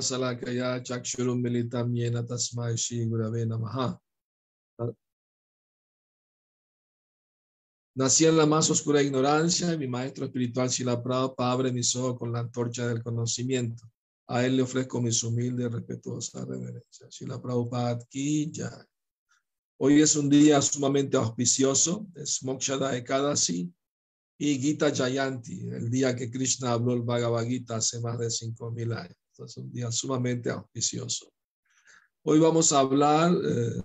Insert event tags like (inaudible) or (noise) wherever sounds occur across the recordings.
Salakaya Chakshurum Militam Yena Tasmai Shri Gurave Namaha. Nací en la más oscura ignorancia y mi maestro espiritual Shila Prabhupada abre mis ojos con la antorcha del conocimiento. A él le ofrezco mis humildes y respetuosas reverencias. Shila Prabhupada Ki Jai. Hoy es un día sumamente auspicioso, es Mokshada Ekadasi y Gita Jayanti, el día que Krishna habló el Bhagavad Gita hace más de 5.000 años. Es un día sumamente auspicioso. Hoy vamos a hablar eh,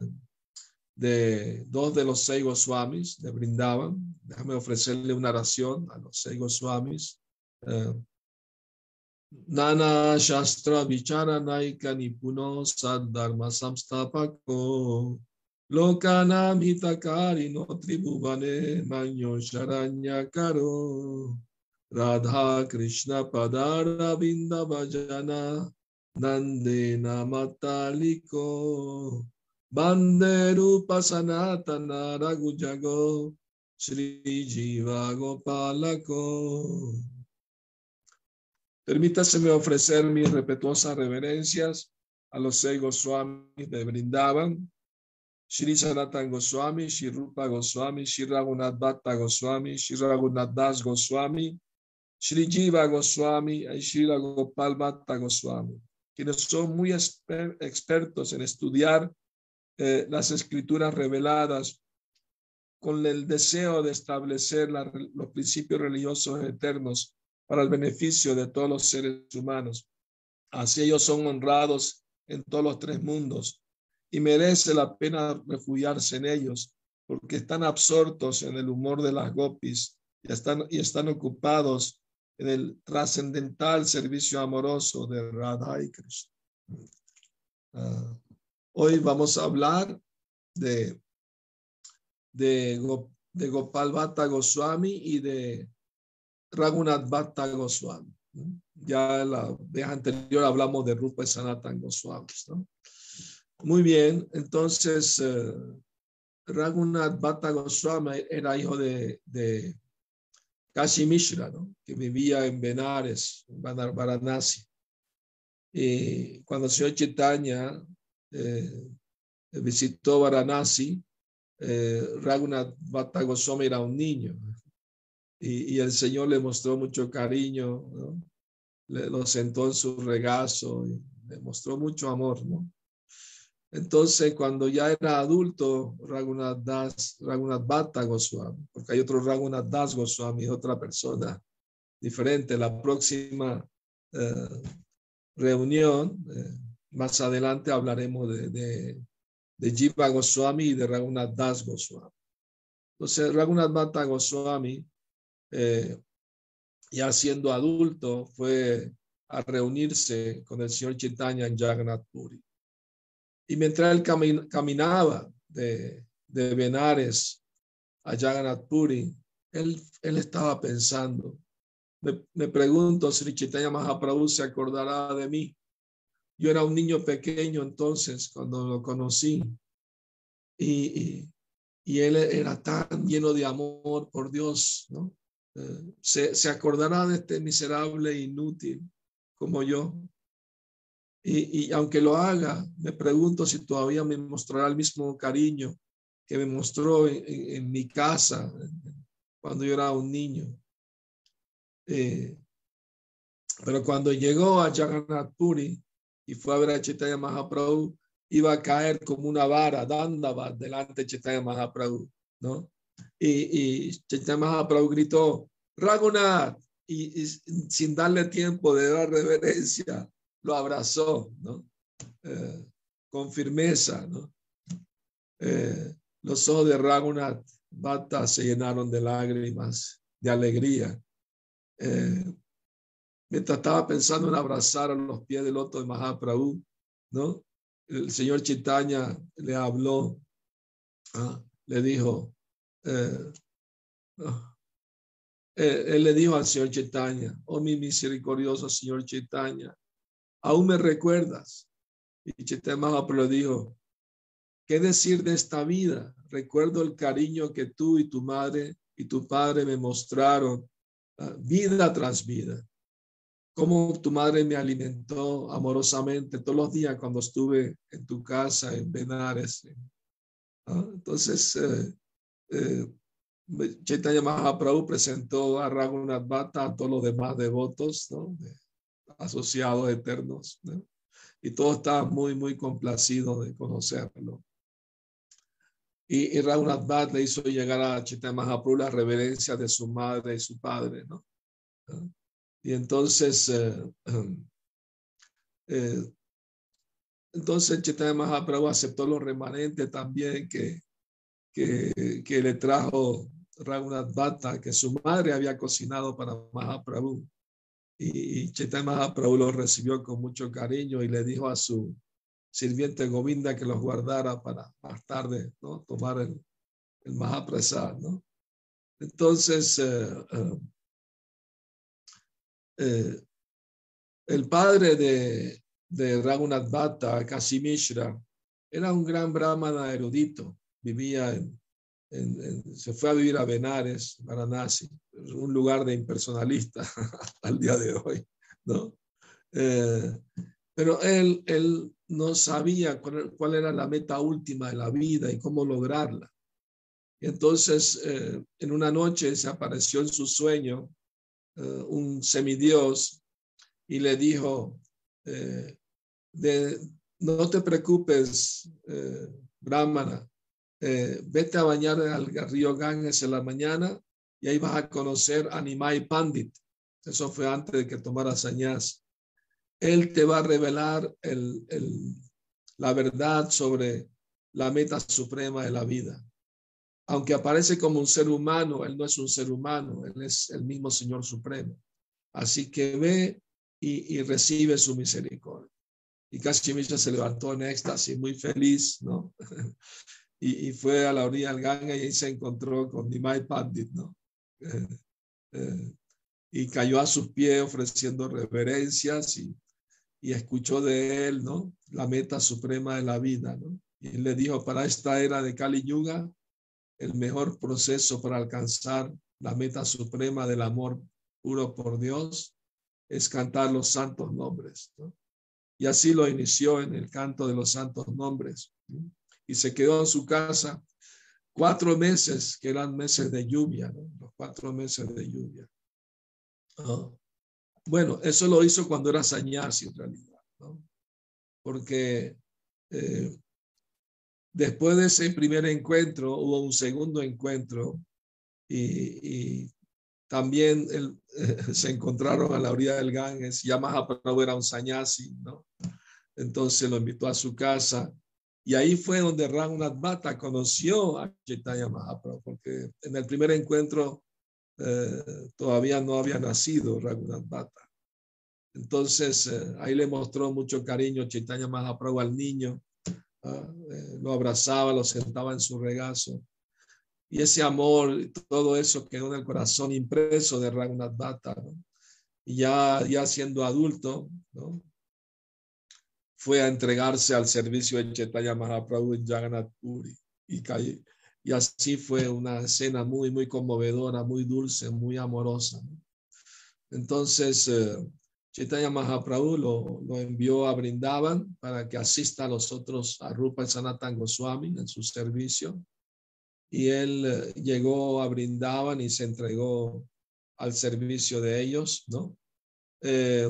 de dos de los seis Goswamis de Brindavan. Déjame ofrecerle una oración a los seis Goswamis. Eh, Nana Shastra Vichara Naika Nipuno Sad Dharma Samstapako Lokanam Hitakari no Tribhuvane Manyo Sharanya Karo Radha Krishna Padara Vinda Bhajana Nandena Mataliko Banderu Pasanatana Ragujago Sri Jiva Gopalako. Permítaseme ofrecer mis respetuosas reverencias a los seis Goswamis de Brindavan, Shri Sanatan Goswami, Shri Rupa Goswami, Shri Raghunath Bhatta Goswami, Shri Raghunath Das Goswami, Shri Jiva Goswami y Shri Gopal Bhatta Goswami, quienes son muy exper expertos en estudiar eh, las escrituras reveladas con el deseo de establecer los principios religiosos eternos para el beneficio de todos los seres humanos. Así ellos son honrados en todos los tres mundos y merece la pena refugiarse en ellos porque están absortos en el humor de las gopis y están, y están ocupados en el trascendental servicio amoroso de Radha y Krishna. Uh, hoy vamos a hablar de, de, de Gopal Bhatta Goswami y de Raghunath Bhatta Goswami. Ya la vez anterior hablamos de Rupa y Sanatan Goswami. ¿no? Muy bien, entonces uh, Raghunath Bhatta Goswami era hijo de, de Kashi Mishra, que vivía en Benares, en Varanasi. Y cuando el señor Chaitanya eh, visitó Varanasi, eh, Raghunath Bhatta Goswami era un niño. Y, el Señor le mostró mucho cariño, le, lo sentó en su regazo y le mostró mucho amor, ¿no? Entonces, cuando ya era adulto, Raghunath Das, Raghunath Bhatta Goswami, porque hay otro Raghunath Das Goswami, otra persona diferente. La próxima eh, reunión, eh, más adelante hablaremos de, de, Jiva Goswami y de Raghunath Das Goswami. Entonces, Raghunath Bhatta Goswami, eh, ya siendo adulto, fue a reunirse con el señor Chaitanya en Jagannath Puri. Y mientras él camin caminaba de, de Benares a Jagannath Puri, él, él estaba pensando, me, me pregunto si Chaitanya Mahaprabhu se acordará de mí. Yo era un niño pequeño entonces cuando lo conocí y, y, él era tan lleno de amor por Dios, ¿no? Eh, se, se acordará de este miserable inútil como yo. Y, y, aunque lo haga, me pregunto si todavía me mostrará el mismo cariño que me mostró en, mi casa cuando yo era un niño. Eh, pero cuando llegó a Jagannath Puri y fue a ver a Chaitanya Mahaprabhu, iba a caer como una vara, Dandava, delante de Chaitanya Mahaprabhu, ¿no? Y, y Chaitanya Mahaprabhu gritó, Raghunath, y sin darle tiempo de dar reverencia, lo abrazó, ¿no? Eh, con firmeza, ¿no? Eh, los ojos de Raghunath Bhatta se llenaron de lágrimas, de alegría. Eh, mientras estaba pensando en abrazar a los pies del loto de Mahaprabhu, ¿no? El señor Chaitanya le habló, ¿ah? le dijo, eh, él le dijo al señor Chaitanya, oh mi misericordioso señor Chaitanya, aún me recuerdas. Y Chaitanya Mahaprabhu dijo, ¿qué decir de esta vida? Recuerdo el cariño que tú y tu madre y tu padre me mostraron ah, vida tras vida. Cómo tu madre me alimentó amorosamente todos los días cuando estuve en tu casa en Benares. Ah, entonces, eh, eh, Mahaprabhu presentó a Raghunath Bhatta a todos los demás devotos, ¿no? Asociados eternos, y todos estaban muy, muy complacidos de conocerlo. Y, y Raghunath le hizo llegar a Chaitanya Mahaprabhu la reverencia de su madre y su padre, ¿no? Y entonces, eh, eh, entonces aceptó los remanentes también que, que, que le trajo Raghunath Bhatta, que su madre había cocinado para Mahaprabhu. Y Chaitanya Mahaprabhu lo recibió con mucho cariño y le dijo a su sirviente Govinda que los guardara para más tarde ¿no? tomar el, el Mahaprasad. ¿no? Entonces, eh, eh, eh, el padre de, de Raghunath Bhatta, Kasimishra, era un gran brahmana erudito, vivía en, se fue a vivir a Benares, Varanasi, un lugar de impersonalista (laughs) al día de hoy, ¿no? Eh, pero él, él no sabía cuál, era la meta última de la vida y cómo lograrla. Entonces, eh, en una noche se apareció en su sueño eh, un semidios y le dijo, de, no te preocupes, Brahmana, eh, vete a bañar al río Ganges en la mañana y ahí vas a conocer a Nimai Pandit. Eso fue antes de que tomara sañas. Él te va a revelar el, la verdad sobre la meta suprema de la vida. Aunque aparece como un ser humano, él no es un ser humano, él es el mismo Señor Supremo. Así que ve y, recibe su misericordia. Y Cachemilla se levantó en éxtasis, muy feliz, ¿no? (laughs) y, fue a la orilla del Ganga y ahí se encontró con Nimai Pandit, ¿no? Eh, eh, y cayó a sus pies ofreciendo reverencias y, y escuchó de él, ¿no? La meta suprema de la vida, ¿no? Y le dijo, para esta era de Kali Yuga, el mejor proceso para alcanzar la meta suprema del amor puro por Dios es cantar los santos nombres, ¿no? Y así lo inició en el canto de los santos nombres. ¿no? Y se quedó en su casa cuatro meses, que eran meses de lluvia, los cuatro meses de lluvia. Ah. bueno, eso lo hizo cuando era sañasi en realidad, ¿no? porque eh, después de ese primer encuentro hubo un segundo encuentro y, también (laughs) se encontraron a la orilla del Ganges, ya Mahaprabhu era un sañasi, ¿no? Entonces lo invitó a su casa y ahí fue donde Raghunath Bhatta conoció a Chaitanya Mahaprabhu, porque en el primer encuentro eh, todavía no había nacido Raghunath Bhatta. Entonces eh, ahí le mostró mucho cariño Chaitanya Mahaprabhu al niño, ah, eh, lo abrazaba, lo sentaba en su regazo. Y ese amor, todo eso quedó en el corazón impreso de Raghunath Bhatta. Y ya, ya siendo adulto, ¿no? Fue a entregarse al servicio de Chaitanya Mahaprabhu en Jagannath y, y así fue una escena muy, muy conmovedora, muy dulce, muy amorosa. Entonces, eh, Chaitanya Mahaprabhu lo, lo, envió a Brindavan para que asista a los otros, a Rupa y Sanatan Goswami en su servicio. Y él eh, llegó a Brindavan y se entregó al servicio de ellos, ¿no? Eh,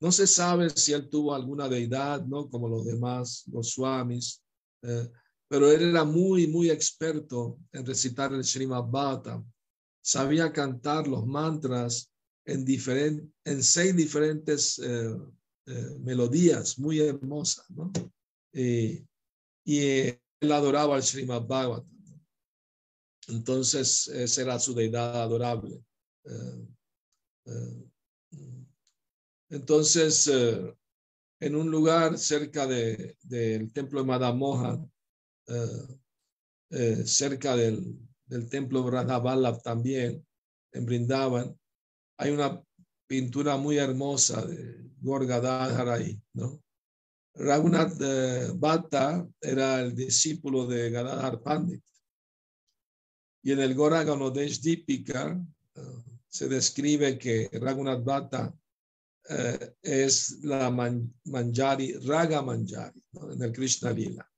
no se sabe si él tuvo alguna deidad, ¿no? Como los demás, los swamis, eh, pero él era muy, muy experto en recitar el Srimad Bhattam. Sabía cantar los mantras en, en seis diferentes eh, eh, melodías muy hermosas, ¿no? y él adoraba el Srimad Bhagavatam. Entonces, esa era su deidad adorable. Entonces, eh, en un lugar cerca de, del templo de Madamoha, eh, eh, cerca del, del templo Radha también, en Brindavan, hay una pintura muy hermosa de Gorgadadhar ahí, ¿no? Raghunath Bhatta era el discípulo de Gadadhar Pandit. Y en el Gora Ganodesh Dípica se describe que Raghunath Bhatta es la Manjari, Raga Manjari, en el Krishna Lila.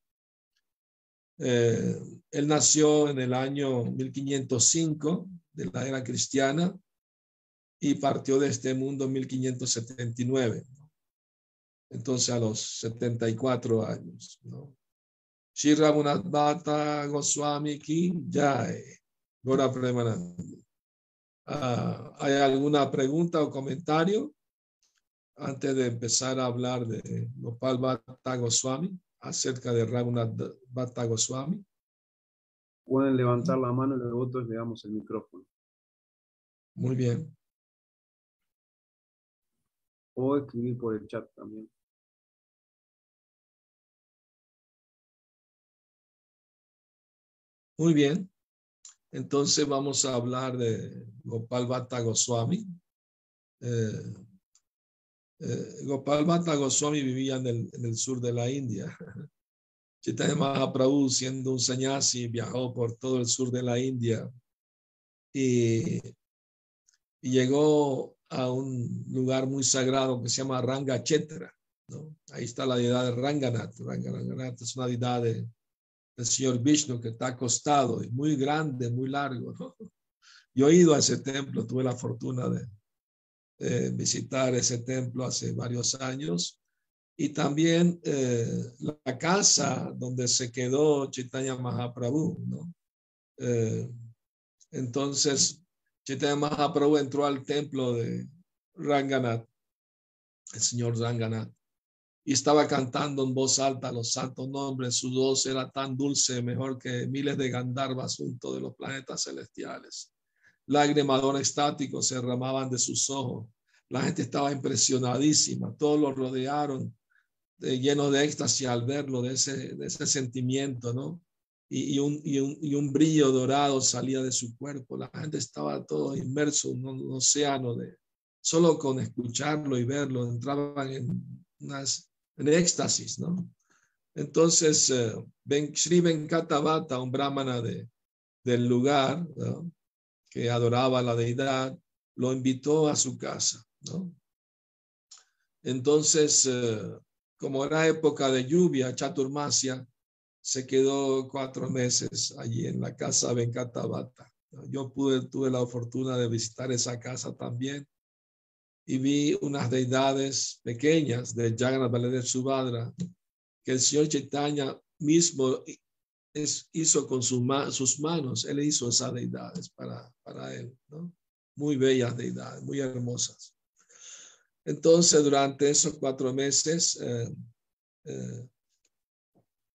él nació en el año 1505 de la era cristiana y partió de este mundo en 1579. Entonces a los 74 años. ¿no? Shri Bhatta Goswami Ki Jai. Gora Premanandi. Ah, ¿Hay alguna pregunta o comentario antes de empezar a hablar de Gopal Bhatta Goswami acerca de Raghunath Bhatta Goswami? Pueden levantar la mano y luego le damos el micrófono. Muy bien. O escribir por el chat también. Muy bien. Entonces vamos a hablar de Gopal Bhatta Goswami. Eh, eh, Gopal Bhatta Goswami vivía en el, sur de la India. (laughs) Chaitanya Mahaprabhu, siendo un sannyasi, viajó por todo el sur de la India y, llegó a un lugar muy sagrado que se llama Rangachetra. ¿no? Ahí está la deidad de Ranganath. Ranganath es una deidad de, el señor Vishnu que está acostado y muy grande, muy largo. Yo he ido a ese templo, tuve la fortuna de, visitar ese templo hace varios años y también eh, la casa donde se quedó Chaitanya Mahaprabhu. Eh, entonces, Chaitanya Mahaprabhu entró al templo de Ranganath, el señor Ranganath, y estaba cantando en voz alta los santos nombres. Su voz era tan dulce, mejor que miles de Gandharvas junto de los planetas celestiales. Lágrimas estáticos se derramaban de sus ojos. La gente estaba impresionadísima. Todos lo rodearon, de, llenos de éxtasis al verlo, de ese, de ese sentimiento, ¿no? Y, un, y, un, y, un, brillo dorado salía de su cuerpo. La gente estaba todo inmerso en un océano de, solo con escucharlo y verlo, entraban en unas en éxtasis, ¿no? Entonces, eh, ben, Sri Venkatavata, un brahmana de, del lugar, que adoraba a la deidad, lo invitó a su casa. Entonces, eh, como era época de lluvia, Chaturmasya, se quedó cuatro meses allí en la casa Venkatavata. Yo pude, tuve la fortuna de visitar esa casa también y vi unas deidades pequeñas de Jagannath Baladev Subhadra que el señor Chaitanya mismo hizo con sus manos, él hizo esas deidades para, para él. Muy bellas deidades, muy hermosas. Entonces, durante esos cuatro meses, eh, eh,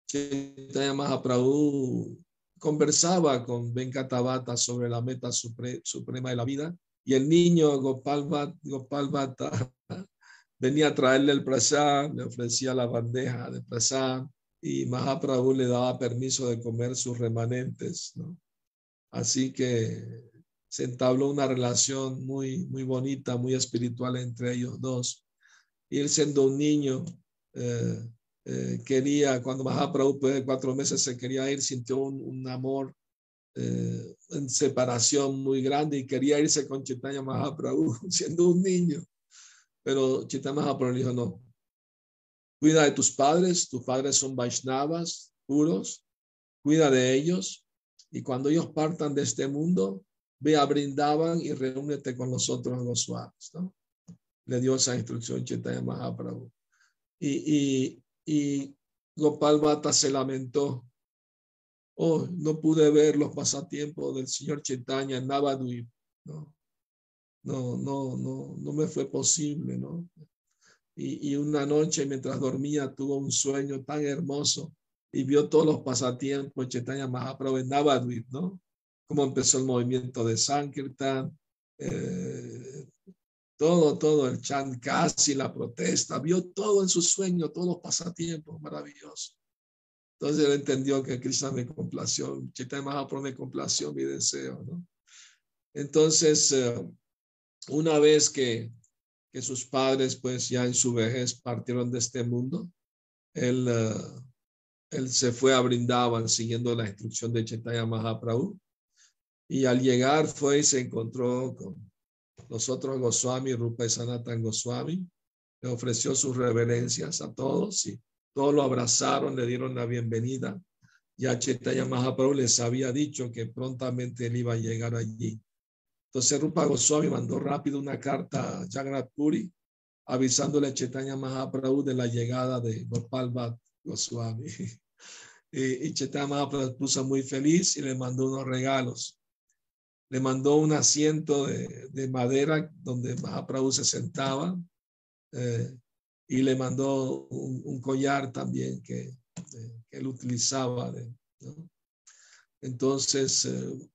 Chaitanya Mahaprabhu conversaba con Venkatavata sobre la meta suprema de la vida y el niño Gopal, Bhatta (laughs) venía a traerle el prasad, le ofrecía la bandeja de prasad y Mahaprabhu le daba permiso de comer sus remanentes. ¿no? Así que se entabló una relación muy, muy bonita, muy espiritual entre ellos dos. Y él siendo un niño, eh, eh, quería, cuando Mahaprabhu después de cuatro meses se quería ir, sintió un, un amor eh, en separación muy grande y quería irse con Chaitanya Mahaprabhu (laughs) siendo un niño. Pero Chaitanya Mahaprabhu dijo, no, cuida de tus padres, tus padres son Vaishnavas puros, cuida de ellos y cuando ellos partan de este mundo, ve a Brindavan y reúnete con los otros Goswamis, ¿no? Le dio esa instrucción Chaitanya Mahaprabhu. Y, y, y Gopal Bhatta se lamentó oh, no pude ver los pasatiempos del señor Chaitanya en Navadvip, ¿no? No, no, no, no me fue posible, ¿no? Y, una noche mientras dormía tuvo un sueño tan hermoso y vio todos los pasatiempos Chaitanya Mahaprabhu en Navadvip, ¿no? Cómo empezó el movimiento de Sankirtan, eh, todo, todo, el chant casi, la protesta, vio todo en su sueño, todos los pasatiempos maravillosos. Entonces él entendió que Krishna me complació, Chaitanya Mahaprabhu me complació mi deseo, ¿no? Entonces, eh, una vez que, que, sus padres, pues ya en su vejez partieron de este mundo, él, eh, él se fue a Brindavan siguiendo la instrucción de Chaitanya Mahaprabhu Y al llegar fue y se encontró con los otros Goswami, Rupa y Sanatan Goswami. Le ofreció sus reverencias a todos y todos lo abrazaron, le dieron la bienvenida. Ya Chaitanya Mahaprabhu les había dicho que prontamente él iba a llegar allí. Entonces Rupa Goswami mandó rápido una carta a Jagannath Puri avisándole a Chaitanya Mahaprabhu de la llegada de Gopal Bhatt Goswami. Y, (laughs) y Chaitanya Mahaprabhu puso muy feliz y le mandó unos regalos. Le mandó un asiento de, de madera donde Mahaprabhu se sentaba eh, y le mandó un, un collar también que, eh, que él utilizaba. De, ¿no? Entonces, eh,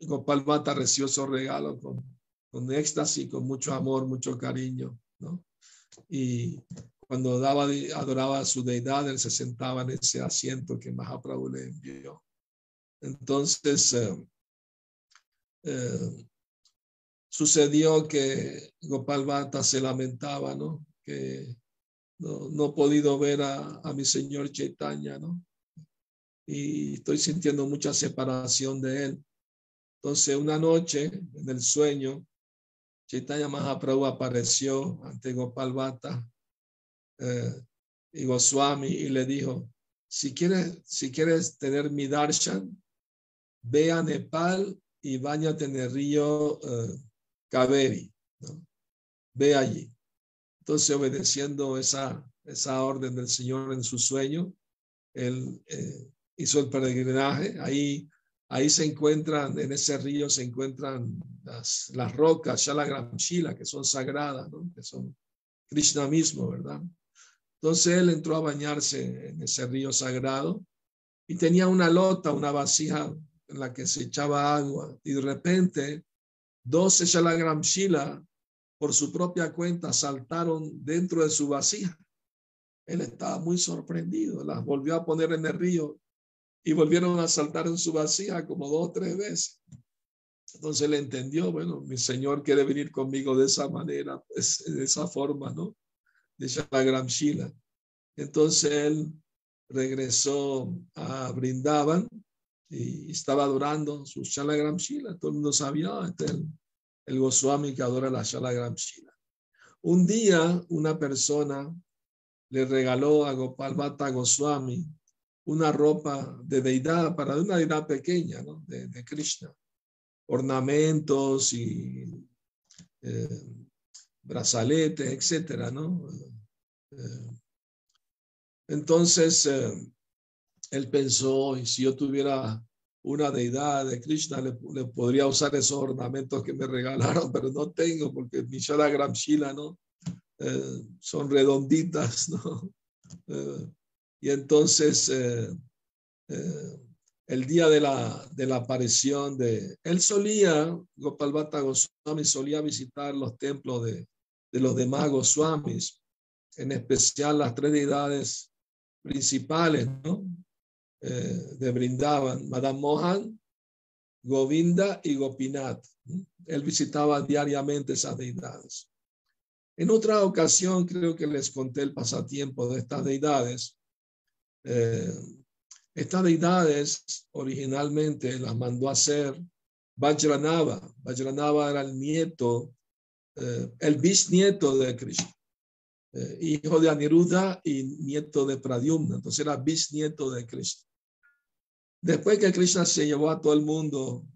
Gopal Bhatta recibió esos regalos con, con éxtasis, con mucho amor, mucho cariño. ¿no? Y cuando daba, adoraba a su deidad, él se sentaba en ese asiento que Mahaprabhu le envió. Entonces, eh, eh, sucedió que Gopal Bhatta se lamentaba, ¿no? Que no, no podido ver a, a, mi señor Chaitanya, ¿no? Y estoy sintiendo mucha separación de él. Entonces, una noche, en el sueño, Chaitanya Mahaprabhu apareció ante Gopal Bhatta eh, y Goswami y le dijo, si quieres, si quieres tener mi darshan, ve a Nepal y bañate en el río eh, Kaveri. Ve allí. Entonces, obedeciendo esa, esa orden del Señor en su sueño, él eh, hizo el peregrinaje. Ahí, ahí se encuentran, en ese río se encuentran las, las rocas, Shalagramshila, que son sagradas, ¿no? que son Krishna mismo, ¿verdad? Entonces él entró a bañarse en ese río sagrado y tenía una lota, una vasija en la que se echaba agua y de repente doce Shalagramshila por su propia cuenta saltaron dentro de su vasija. Él estaba muy sorprendido, las volvió a poner en el río y volvieron a saltar en su vasija como dos o tres veces. Entonces él entendió, bueno, mi Señor quiere venir conmigo de esa manera, pues, de esa forma, ¿no? de Shila. Entonces él regresó a Brindaban y estaba adorando su Shalagram Shila. Todo el mundo sabía, este el, el Goswami que adora la Shalagram Shila. Un día una persona le regaló a Gopal Bhatta Goswami una ropa de deidad para una deidad pequeña, de, Krishna, ornamentos y eh, brazaletes, etcétera, ¿no? Eh, entonces, eh, él pensó, y si yo tuviera una deidad de Krishna, le, le, podría usar esos ornamentos que me regalaron, (laughs) pero no tengo, porque mi Shalagram Shila, ¿no? Son redonditas, (laughs) ¿no? Eh, y entonces, eh, el día de la, de la aparición de... Él solía, Gopal Bhatta Goswami, solía visitar los templos de, de los demás Goswamis, en especial las tres deidades principales, ¿no? Eh, de Brindavan, Madame Mohan, Govinda y Gopinath. Él visitaba diariamente esas deidades. En otra ocasión, creo que les conté el pasatiempo de estas deidades. Eh, estas deidades originalmente las mandó a hacer Vajranava. Vajranava era el nieto eh, el bisnieto de Krishna, eh, hijo de Aniruddha y nieto de Pradyumna, entonces era bisnieto de Krishna. Después que Krishna se llevó a todo el mundo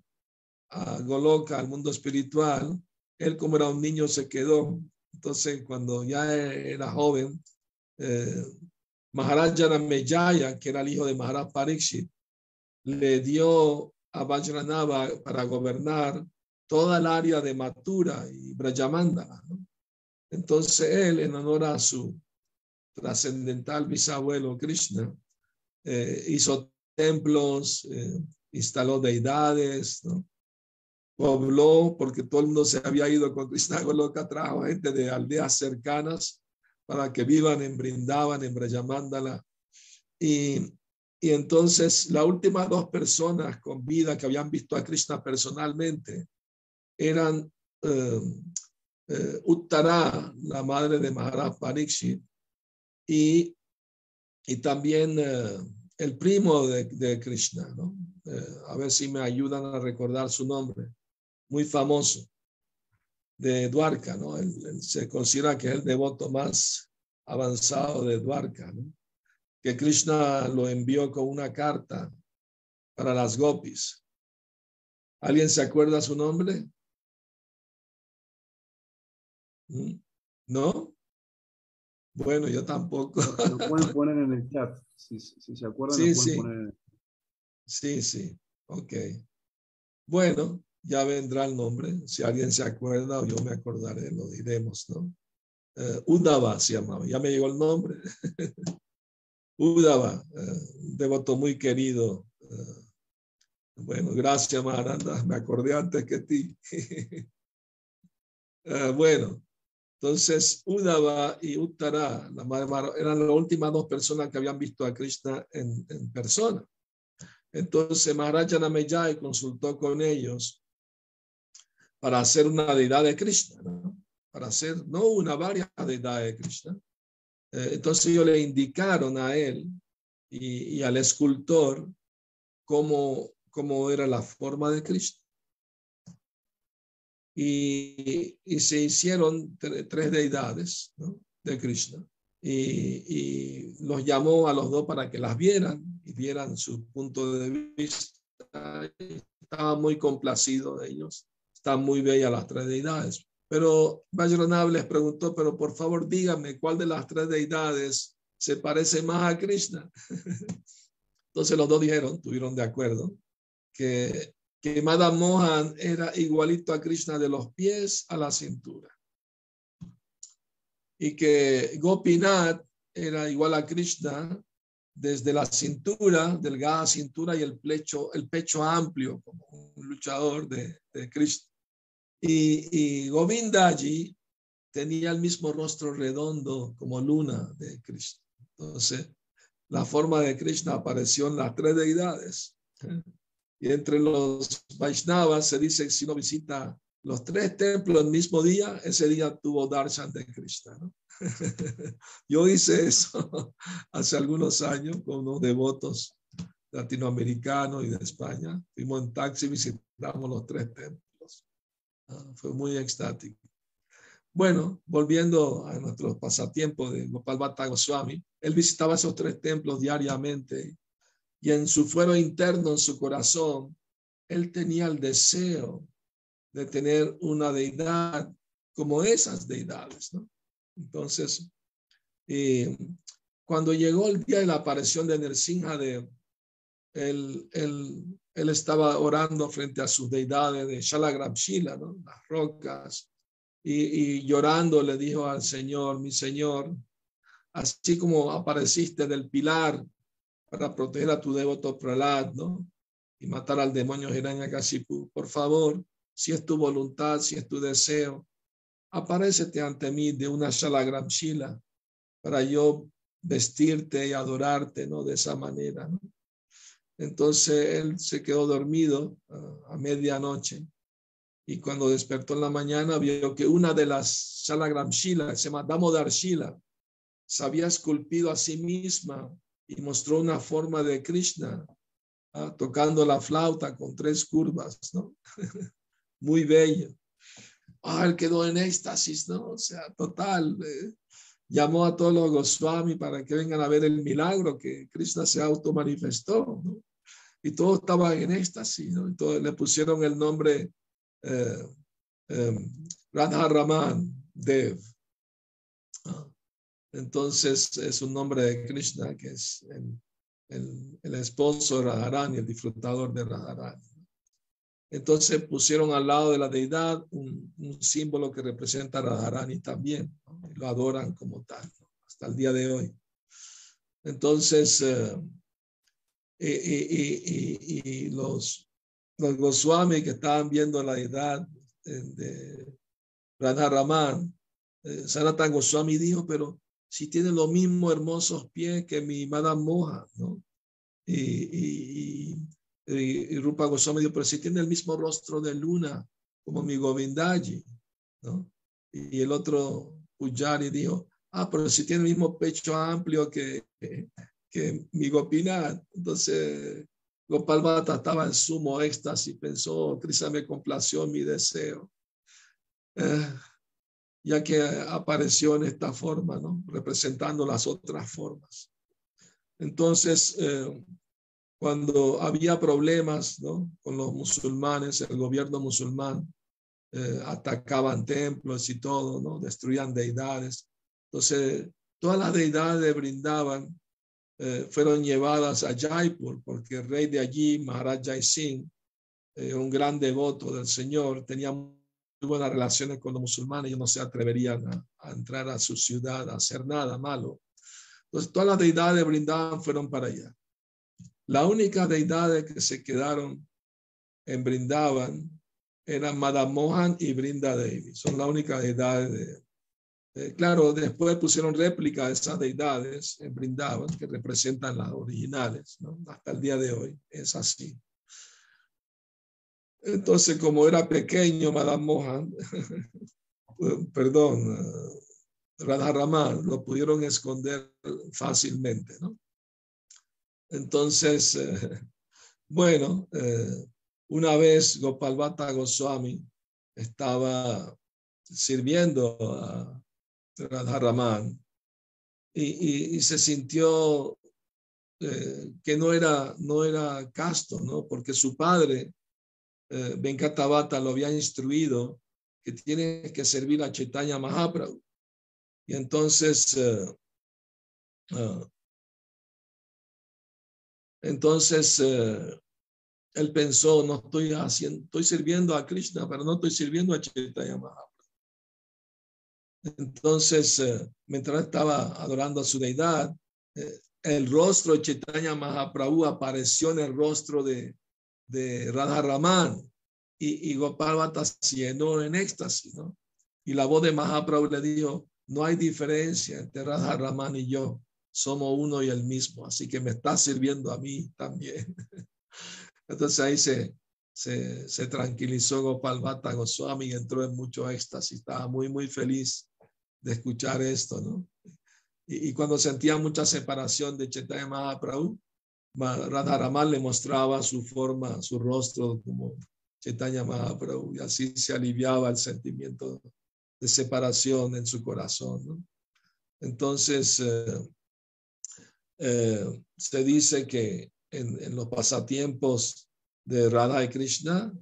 a Goloka, al mundo espiritual, él como era un niño se quedó. Entonces cuando ya era joven, eh, Maharaja Mejaya, que era el hijo de Maharaj Pariksit, le dio a Vajranava para gobernar toda el área de Matura y Brajamandala. ¿no? Entonces él, en honor a su trascendental bisabuelo Krishna, eh, hizo templos, eh, instaló deidades, ¿no? pobló, porque todo el mundo se había ido con Krishna Goloka, trajo gente de aldeas cercanas para que vivan en Brindavan, en Brajamandala. Y, y entonces las últimas dos personas con vida que habían visto a Krishna personalmente eran eh, eh, Uttara, la madre de Maharaj Pariksit, y, y también eh, el primo de, de Krishna, ¿no? a ver si me ayudan a recordar su nombre, muy famoso, de Dwarka, ¿no? se considera que es el devoto más avanzado de Dwarka, ¿no? que Krishna lo envió con una carta para las gopis. ¿Alguien se acuerda su nombre? ¿Mm? ¿No? Bueno, yo tampoco. Lo pueden (laughs) poner en el chat. Si, se acuerdan, sí, sí. Poner... Sí, sí. Ok. Bueno, ya vendrá el nombre. Si alguien se acuerda o yo me acordaré, lo diremos, ¿no? Uh, Udava se llamaba. Ya me llegó el nombre. (laughs) Udava, un devoto muy querido. Uh, bueno, gracias, Maranda. Me acordé antes que ti. (laughs) bueno, entonces, Udava y Uttara eran las últimas dos personas que habían visto a Krishna en, persona. Entonces, Maharaja Nameyai consultó con ellos para hacer una deidad de Krishna, para hacer, no una, varias deidades de Krishna. Eh, entonces, ellos le indicaron a él y, y al escultor cómo, cómo era la forma de Krishna y, se hicieron tres deidades de Krishna y, los llamó a los dos para que las vieran y vieran su punto de vista. Estaba muy complacido de ellos. Están muy bellas las tres deidades. Pero Vajranab les preguntó, pero por favor díganme cuál de las tres deidades se parece más a Krishna. (laughs) Entonces los dos dijeron, tuvieron de acuerdo, que que Madame Mohan era igualito a Krishna de los pies a la cintura. Y que Gopinath era igual a Krishna desde la cintura, delgada cintura y el pecho, el pecho amplio, como un luchador de, de Krishna. Y, y Govindaji tenía el mismo rostro redondo como luna de Krishna. Entonces, la forma de Krishna apareció en las tres deidades. Y entre los Vaishnavas se dice que si uno visita los tres templos el mismo día, ese día tuvo darshan de Krishna. (laughs) Yo hice eso (laughs) hace algunos años con unos devotos latinoamericanos y de España. Fuimos en taxi y visitamos los tres templos. Ah, fue muy extático. Bueno, volviendo a nuestros pasatiempos de Gopal Bhatta Goswami, él visitaba esos tres templos diariamente y en su fuero interno, en su corazón, él tenía el deseo de tener una deidad como esas deidades. Entonces, eh, cuando llegó el día de la aparición de Nersinha, de, él, él, él, estaba orando frente a sus deidades de Shalagrabshila, ¿no? las rocas, y, y llorando le dijo al Señor, mi Señor, así como apareciste del pilar para proteger a tu devoto Pralad, ¿no? Y matar al demonio Hiranyakashipu. Por favor, si es tu voluntad, si es tu deseo, aparécete ante mí de una Shalagram Shila para yo vestirte y adorarte, ¿no? De esa manera. Entonces él se quedó dormido a medianoche y cuando despertó en la mañana vio que una de las Shalagram Shila, se llama Damodar Shila, se había esculpido a sí misma y mostró una forma de Krishna ¿ah? tocando la flauta con tres curvas, ¿no? (laughs) Muy bello. Ah, él quedó en éxtasis, ¿no? O sea, total. Eh, llamó a todos los Goswami para que vengan a ver el milagro que Krishna se automanifestó, ¿no? Y todos estaban en éxtasis, ¿no? Entonces le pusieron el nombre eh, eh, Radha Raman Dev. Entonces es un nombre de Krishna que es el, esposo de Radharani, el disfrutador de Radharani. Entonces pusieron al lado de la deidad un, símbolo que representa a Radharani también, y lo adoran como tal, hasta el día de hoy. Entonces, eh, y, los, los Goswami que estaban viendo la deidad de, de Radharaman, eh, Sanatan Goswami dijo, pero si tiene los mismos hermosos pies que mi Madame Moja, ¿no? Y, y, Rupa Goswami dijo, pero si tiene el mismo rostro de luna como mi Govindaji, ¿no? Y el otro Pujari dijo, ah, pero si tiene el mismo pecho amplio que, que mi Gopinath, entonces Gopal Bhatta estaba en sumo éxtasis, pensó, Krishna me complació mi deseo, eh, ya que apareció en esta forma, ¿no? representando las otras formas. Entonces, eh, cuando había problemas ¿no? con los musulmanes, el gobierno musulmán eh, atacaban templos y todo, ¿no? destruían deidades. Entonces, todas las deidades brindaban eh, fueron llevadas a Jaipur porque el rey de allí, Maharaj Jai Singh, eh, un gran devoto del Señor, tenía buenas relaciones con los musulmanes y no se atreverían a, entrar a su ciudad a hacer nada malo. Entonces, todas las deidades brindaban fueron para allá. La única deidad que se quedaron en Brindavan eran Madame Mohan y Brinda Devi. Son la única deidad de... Eh, claro, después pusieron réplica de esas deidades en Brindavan que representan las originales. Hasta el día de hoy es así. Entonces, como era pequeño Madame Mohan, (laughs) perdón, Radharaman, lo pudieron esconder fácilmente. Entonces, eh, (laughs) bueno, eh, una vez Gopal Bhatta Goswami estaba sirviendo a Radharaman y, y, se sintió eh, que no era, no era casto, ¿no? Porque su padre, eh, lo había instruido que tiene que servir a Chaitanya Mahaprabhu. Y entonces ah, entonces, eh, él pensó, no estoy haciendo, estoy sirviendo a Krishna, pero no estoy sirviendo a Chaitanya Mahaprabhu. Entonces, eh, mientras estaba adorando a su deidad, eh, el rostro de Chaitanya Mahaprabhu apareció en el rostro de, de Radharaman y, y Gopal se llenó en éxtasis, ¿no? Y la voz de Mahaprabhu le dijo, no hay diferencia entre Radharaman y yo somos uno y el mismo, así que me está sirviendo a mí también. (laughs) Entonces ahí se, se, se tranquilizó Gopal Bhatta Goswami y entró en mucho éxtasis, estaba muy, muy feliz de escuchar esto, ¿no? Y, cuando sentía mucha separación de Chaitanya Mahaprabhu, Radharaman le mostraba su forma, su rostro como Chaitanya Mahaprabhu, y así se aliviaba el sentimiento de separación en su corazón, ¿no? Entonces, eh, eh, se dice que en, los pasatiempos de Radha y Krishna,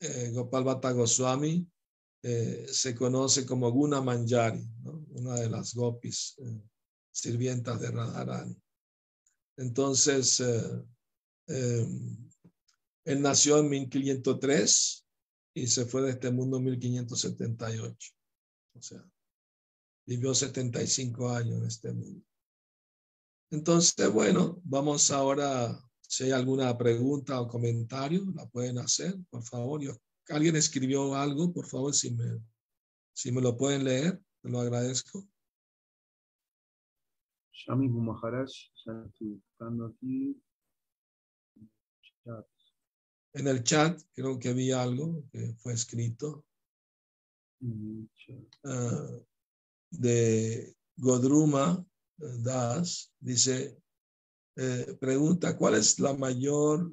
eh, Gopal Bhatta Goswami eh, se conoce como Guna Manjari, una de las gopis sirvientas de Radharani. Entonces, él nació en 1503 y se fue de este mundo en 1578. O sea, vivió 75 años en este mundo. Entonces, bueno, vamos ahora, si hay alguna pregunta o comentario, la pueden hacer, por favor. Alguien escribió algo, por favor, si me, si me lo pueden leer, te lo agradezco. Shami Maharaj, ya estoy buscando aquí. En el chat creo que había algo que fue escrito. Uh, de Godruma Das dice, eh, pregunta, ¿cuál es la mayor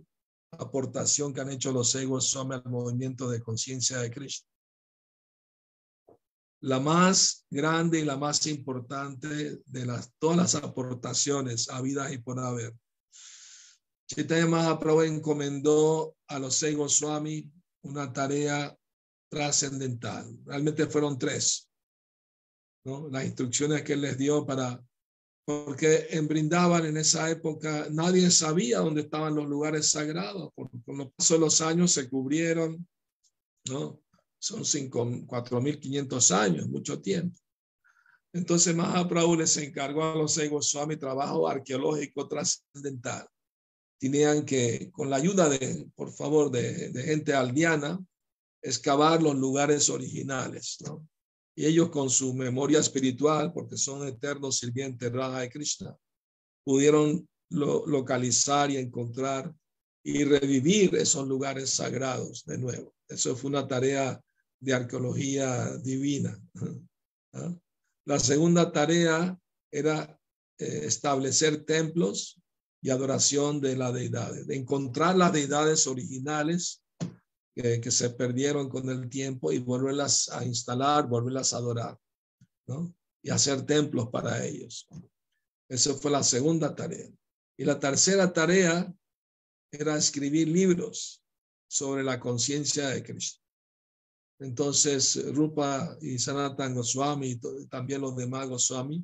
aportación que han hecho los egos al movimiento de conciencia de Krishna? La más grande y la más importante de las, todas las aportaciones a vida y por haber. Chaitanya Mahaprabhu encomendó a los seis Swami una tarea trascendental. Realmente fueron tres. ¿no? Las instrucciones que él les dio para porque en Brindaban en esa época nadie sabía dónde estaban los lugares sagrados. Con, los pasos de los años se cubrieron, ¿no? Son 4.500 años, mucho tiempo. Entonces Mahaprabhu les encargó a los Swami trabajo arqueológico trascendental. Tenían que, con la ayuda de, por favor, de, de gente aldeana, excavar los lugares originales, ¿no? Y ellos con su memoria espiritual, porque son eternos sirvientes Radha y Krishna, pudieron localizar y encontrar y revivir esos lugares sagrados de nuevo. Eso fue una tarea de arqueología divina. ¿ah? La segunda tarea era eh, establecer templos y adoración de las deidades, de encontrar las deidades originales que, se perdieron con el tiempo y volverlas a instalar, volverlas a adorar, ¿no? Y hacer templos para ellos. Esa fue la segunda tarea. Y la tercera tarea era escribir libros sobre la conciencia de Cristo. Entonces, Rupa y Sanatan Goswami también los demás Goswami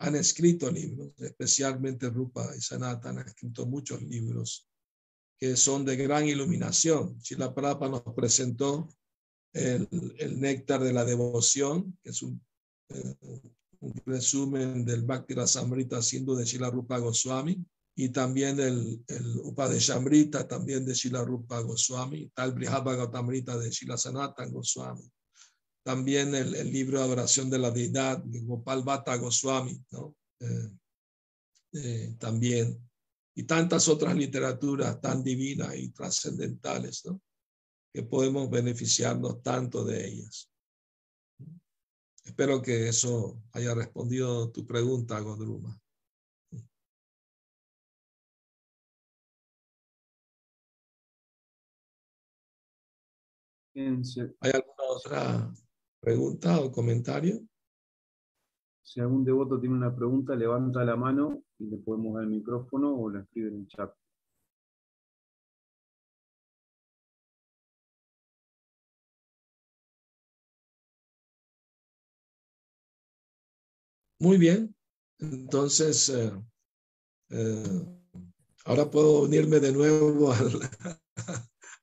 han escrito libros, especialmente Rupa y Sanatan han escrito muchos libros que son de gran iluminación. la Prabhupada nos presentó el, el, néctar de la devoción, que es un, eh, resumen del Bhakti Rasamrita siendo de Shila Rupa Goswami, y también el, el Upadeshamrita, también de Shila Rupa Goswami, tal Brihadbhagavatamrita de Shila Sanatan Goswami, también el, el, libro de adoración de la deidad de Gopal Bhatta Goswami, ¿no? Eh, eh, también, y tantas otras literaturas tan divinas y trascendentales, ¿no? que podemos beneficiarnos tanto de ellas. Espero que eso haya respondido tu pregunta, Godruma. ¿Hay alguna otra pregunta o comentario? Si algún devoto tiene una pregunta, levanta la mano y le podemos dar el micrófono o la escribe en el chat. Muy bien. Entonces, eh, eh, ahora puedo unirme de nuevo al,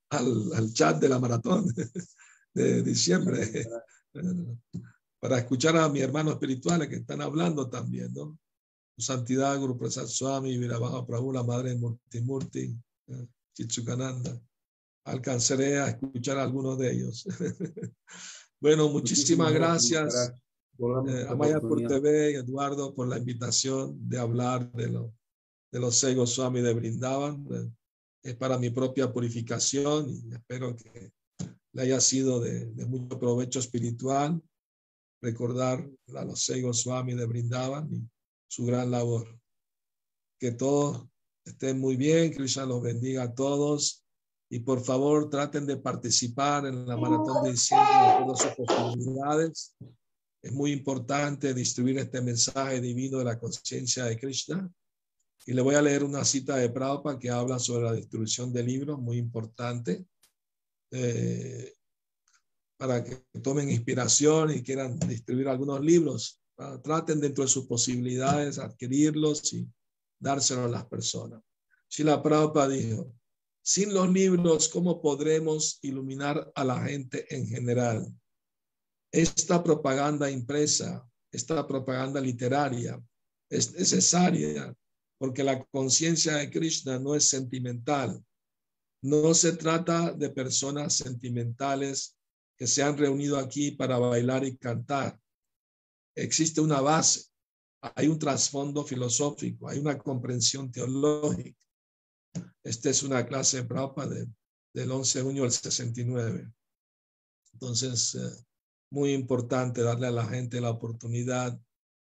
(laughs) al, chat de la maratón de diciembre para escuchar a mis hermanos espirituales que están hablando también, ¿no? Su santidad, Guru Prasad Swami, Virabaja Prabhu, la madre de Murti eh, Chichukananda. Alcanzaré a escuchar a algunos de ellos. (laughs) bueno, muchísimas gracias. Eh, Amaya por TV y Eduardo por la invitación de hablar de, lo, de los Sego Swami de Brindavan es para mi propia purificación y espero que le haya sido de, mucho provecho espiritual recordar a los seis Goswami de Brindavan y su gran labor. Que todos estén muy bien, Krishna los bendiga a todos y por favor traten de participar en la maratón de diciembre de todas sus posibilidades. Es muy importante distribuir este mensaje divino de la conciencia de Krishna y le voy a leer una cita de Prabhupada que habla sobre la distribución de libros, muy importante, eh, para que tomen inspiración y quieran distribuir algunos libros. Traten dentro de sus posibilidades adquirirlos y dárselos a las personas. Si la Prabhupada dijo, sin los libros, ¿cómo podremos iluminar a la gente en general? Esta propaganda impresa, esta propaganda literaria es necesaria porque la conciencia de Krishna no es sentimental. No se trata de personas sentimentales que se han reunido aquí para bailar y cantar. Existe una base, hay un trasfondo filosófico, hay una comprensión teológica. Esta es una clase de de, del 11 de junio del 69. Entonces, eh, muy importante darle a la gente la oportunidad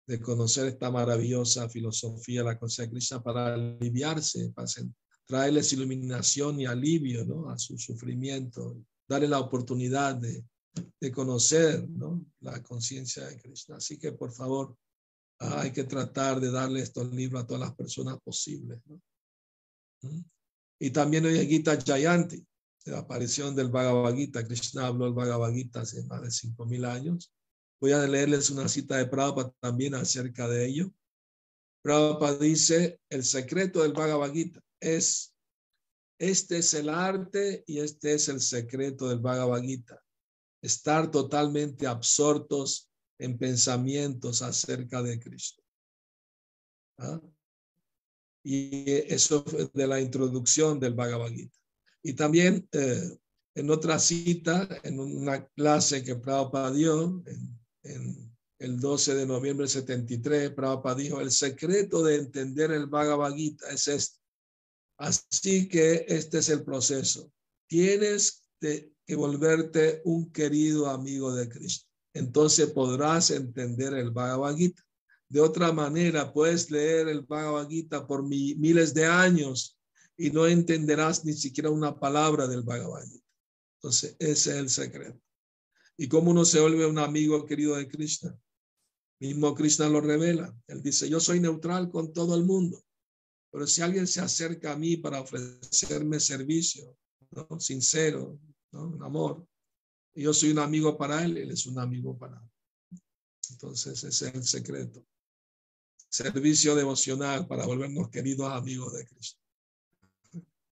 de conocer esta maravillosa filosofía la conciencia de para aliviarse, para traerles iluminación y alivio ¿no? a su sufrimiento, darle la oportunidad de, de conocer ¿no? la conciencia de Krishna. Así que por favor, hay que tratar de darle estos libros a todas las personas posibles. ¿Mm? Y también hoy en Gita Jayanti, la aparición del Bhagavad Gita. Krishna habló del Bhagavad Gita hace más de 5.000 años. Voy a leerles una cita de Prabhupada también acerca de ello. Prabhupada dice, el secreto del Bhagavad Gita es, este es el arte y este es el secreto del Bhagavad Gita. Estar totalmente absortos en pensamientos acerca de Cristo. ¿Ah? Y eso de la introducción del Bhagavad Gita. Y también eh, en otra cita, en una clase que Prabhupada dio, en en el 12 de noviembre del 73, Prabhupada dijo, el secreto de entender el Bhagavad Gita es este. Así que este es el proceso. Tienes que volverte un querido amigo de Cristo. Entonces podrás entender el Bhagavad Gita. de otra manera. Puedes leer el Bhagavad Gita por miles de años y no entenderás ni siquiera una palabra del Bhagavad Gita. Entonces, ese es el secreto. ¿Y cómo uno se vuelve un amigo querido de Krishna? Mismo Krishna lo revela. Él dice, yo soy neutral con todo el mundo, pero si alguien se acerca a mí para ofrecerme servicio, sincero, un amor, yo soy un amigo para él, él es un amigo para mí. Entonces, ese es el secreto. Servicio devocional para volvernos queridos amigos de Cristo.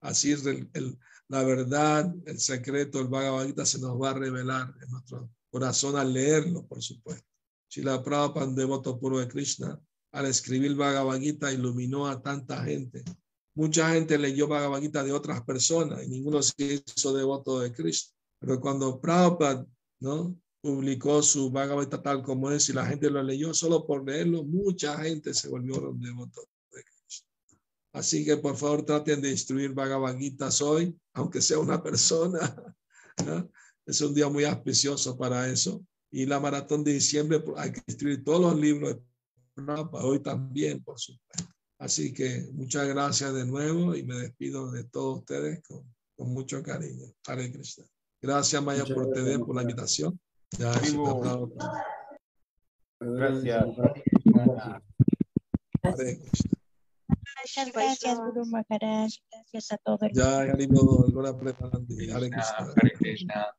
Así es la verdad, el secreto, el Gita se nos va a revelar en nuestro corazón al leerlo, por supuesto. Si la Prabhupada, un devoto puro de Krishna, al escribir Bhagavad iluminó a tanta gente. Mucha gente leyó Bhagavad de otras personas y ninguno se hizo devoto de Cristo. Pero cuando Prabhupada ¿no? publicó su Bhagavad tal como es y la gente lo leyó, solo por leerlo, mucha gente se volvió devoto de Cristo. Así que por favor traten de instruir Bhagavad Gita hoy, aunque sea una persona. (laughs) Es un día muy auspicioso para eso. Y la maratón de diciembre hay que instruir todos los libros de hoy también, por supuesto. Así que muchas gracias de nuevo y me despido de todos ustedes con, con mucho cariño. Hare Krishna. Gracias, Maya, por, tener, por la invitación. Ya, Gracias. Muchas gracias, Guru Maharaj. Gracias a todos. Ya, Harimo, Lora Premanandi. Hare Krishna. Hare Krishna.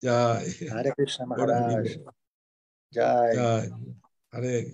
Ya. Hare Krishna Maharaj. Jai. Hare.